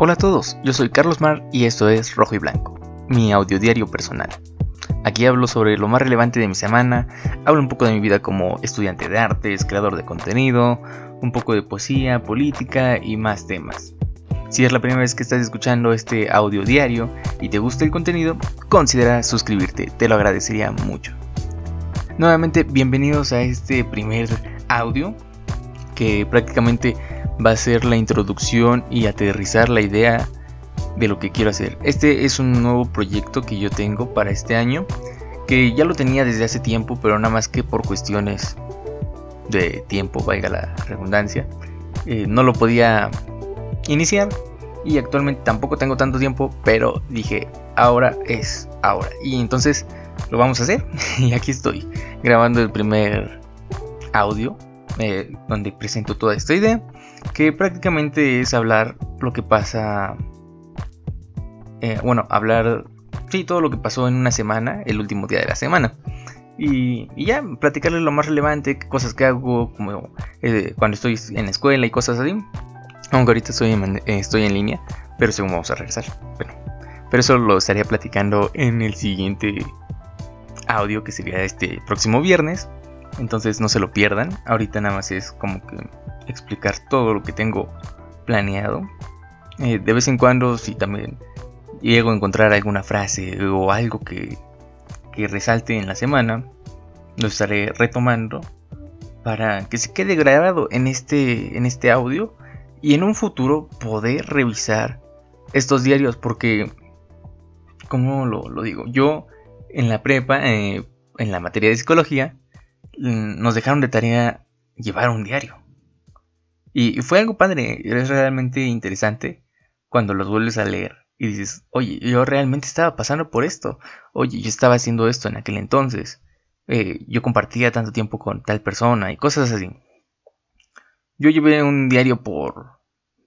Hola a todos, yo soy Carlos Mar y esto es Rojo y Blanco, mi audio diario personal. Aquí hablo sobre lo más relevante de mi semana, hablo un poco de mi vida como estudiante de artes, creador de contenido, un poco de poesía, política y más temas. Si es la primera vez que estás escuchando este audio diario y te gusta el contenido, considera suscribirte, te lo agradecería mucho. Nuevamente, bienvenidos a este primer audio que prácticamente va a ser la introducción y aterrizar la idea de lo que quiero hacer. Este es un nuevo proyecto que yo tengo para este año, que ya lo tenía desde hace tiempo, pero nada más que por cuestiones de tiempo, valga la redundancia, eh, no lo podía iniciar y actualmente tampoco tengo tanto tiempo, pero dije, ahora es ahora. Y entonces lo vamos a hacer y aquí estoy grabando el primer audio eh, donde presento toda esta idea, que prácticamente es hablar lo que pasa, eh, bueno, hablar, sí, todo lo que pasó en una semana, el último día de la semana. Y, ya, platicarles lo más relevante, cosas que hago, como eh, cuando estoy en la escuela y cosas así. Aunque ahorita estoy en, estoy en línea, pero según vamos a regresar. Bueno, pero eso lo estaría platicando en el siguiente audio que sería este próximo viernes. Entonces no se lo pierdan. Ahorita nada más es como que explicar todo lo que tengo planeado. Eh, de vez en cuando, si también llego a encontrar alguna frase o algo que, que resalte en la semana, lo estaré retomando para que se quede grabado en este, en este audio y en un futuro poder revisar estos diarios porque, como lo, digo, yo en la prepa, eh, en la materia de psicología, nos dejaron de tarea llevar un diario. Y fue algo padre, es realmente interesante cuando los vuelves a leer y dices, oye, yo realmente estaba pasando por esto, oye, yo estaba haciendo esto en aquel entonces, eh, yo compartía tanto tiempo con tal persona y cosas así. Yo llevé un diario por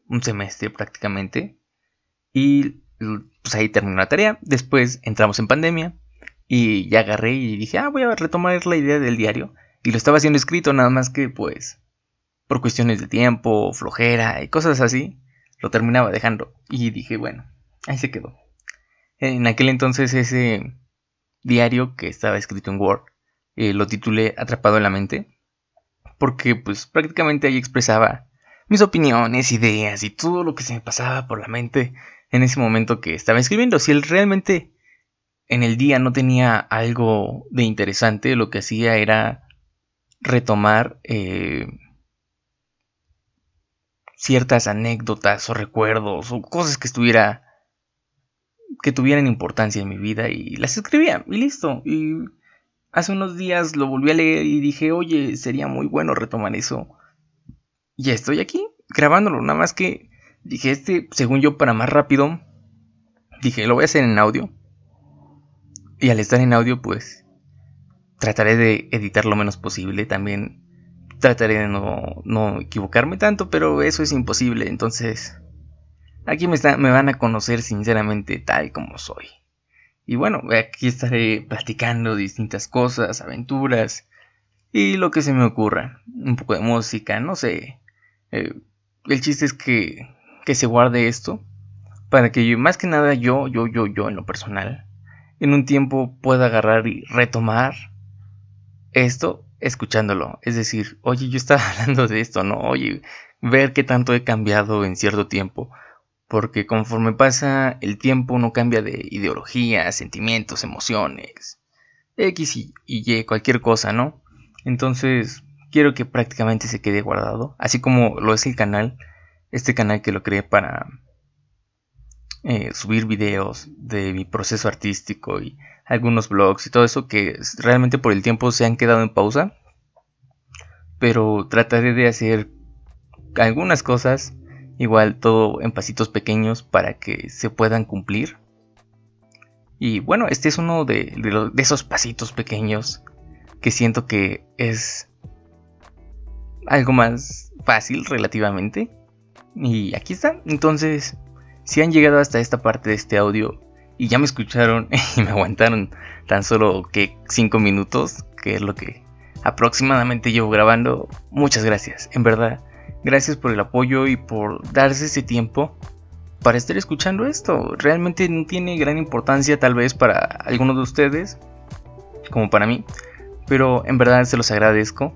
un semestre prácticamente y pues ahí terminó la tarea, después entramos en pandemia y ya agarré y dije, ah, voy a retomar la idea del diario y lo estaba haciendo escrito, nada más que pues por cuestiones de tiempo, flojera y cosas así, lo terminaba dejando. Y dije, bueno, ahí se quedó. En aquel entonces ese diario que estaba escrito en Word, eh, lo titulé Atrapado en la mente, porque pues prácticamente ahí expresaba mis opiniones, ideas y todo lo que se me pasaba por la mente en ese momento que estaba escribiendo. Si él realmente en el día no tenía algo de interesante, lo que hacía era retomar eh, ciertas anécdotas o recuerdos o cosas que estuviera que tuvieran importancia en mi vida y las escribía y listo. Y hace unos días lo volví a leer y dije, oye, sería muy bueno retomar eso. Ya estoy aquí grabándolo, nada más que dije, este, según yo, para más rápido, dije, lo voy a hacer en audio. Y al estar en audio, pues trataré de editar lo menos posible. También trataré de no, equivocarme tanto, pero eso es imposible. Entonces, aquí me, me van a conocer sinceramente tal como soy. Y bueno, aquí estaré platicando distintas cosas, aventuras y lo que se me ocurra. Un poco de música, no sé. Eh, el chiste es que, que se guarde esto para que yo, más que nada yo, yo, yo, yo en lo personal, en un tiempo pueda agarrar y retomar esto escuchándolo. Es decir, oye, yo estaba hablando de esto, ¿no? Oye, ver qué tanto he cambiado en cierto tiempo. Porque conforme pasa el tiempo uno cambia de ideología, sentimientos, emociones, X y, Y, cualquier cosa, ¿no? Entonces, quiero que prácticamente se quede guardado. Así como lo es el canal. Este canal que lo creé para eh, subir videos de mi proceso artístico y algunos blogs y todo eso que realmente por el tiempo se han quedado en pausa. Pero trataré de hacer algunas cosas, igual todo en pasitos pequeños para que se puedan cumplir. Y bueno, este es uno de, de esos pasitos pequeños que siento que es algo más fácil relativamente. Y aquí está. Entonces, si han llegado hasta esta parte de este audio y ya me escucharon y me aguantaron tan solo que 5 minutos, que es lo que aproximadamente llevo grabando, muchas gracias, en verdad. Gracias por el apoyo y por darse ese tiempo para estar escuchando esto. Realmente no tiene gran importancia tal vez para algunos de ustedes, como para mí, pero en verdad se los agradezco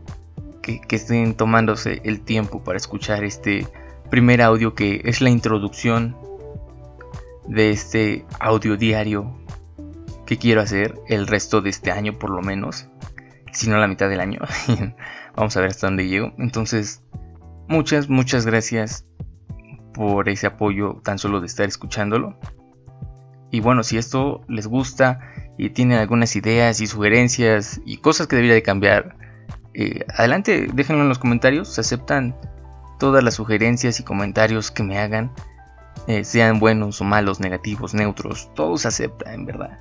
que, que estén tomándose el tiempo para escuchar este primer audio que es la introducción de este audio diario que quiero hacer el resto de este año por lo menos, si no la mitad del año. Vamos a ver hasta dónde llego. Entonces, muchas, muchas gracias por ese apoyo tan solo de estar escuchándolo. Y bueno, si esto les gusta y tienen algunas ideas y sugerencias y cosas que debería de cambiar, eh, adelante, déjenlo en los comentarios. Se aceptan todas las sugerencias y comentarios que me hagan, eh, sean buenos o malos, negativos, neutros, todo se acepta en verdad.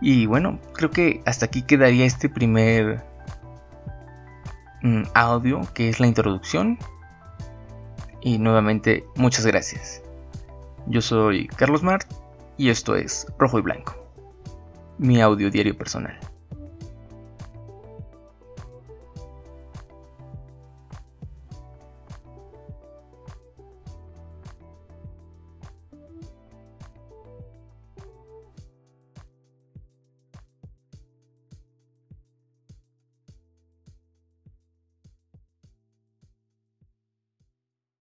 Y bueno, creo que hasta aquí quedaría este primer mm, audio que es la introducción. Y nuevamente, muchas gracias. Yo soy Carlos Mart y esto es Rojo y Blanco, mi audio diario personal.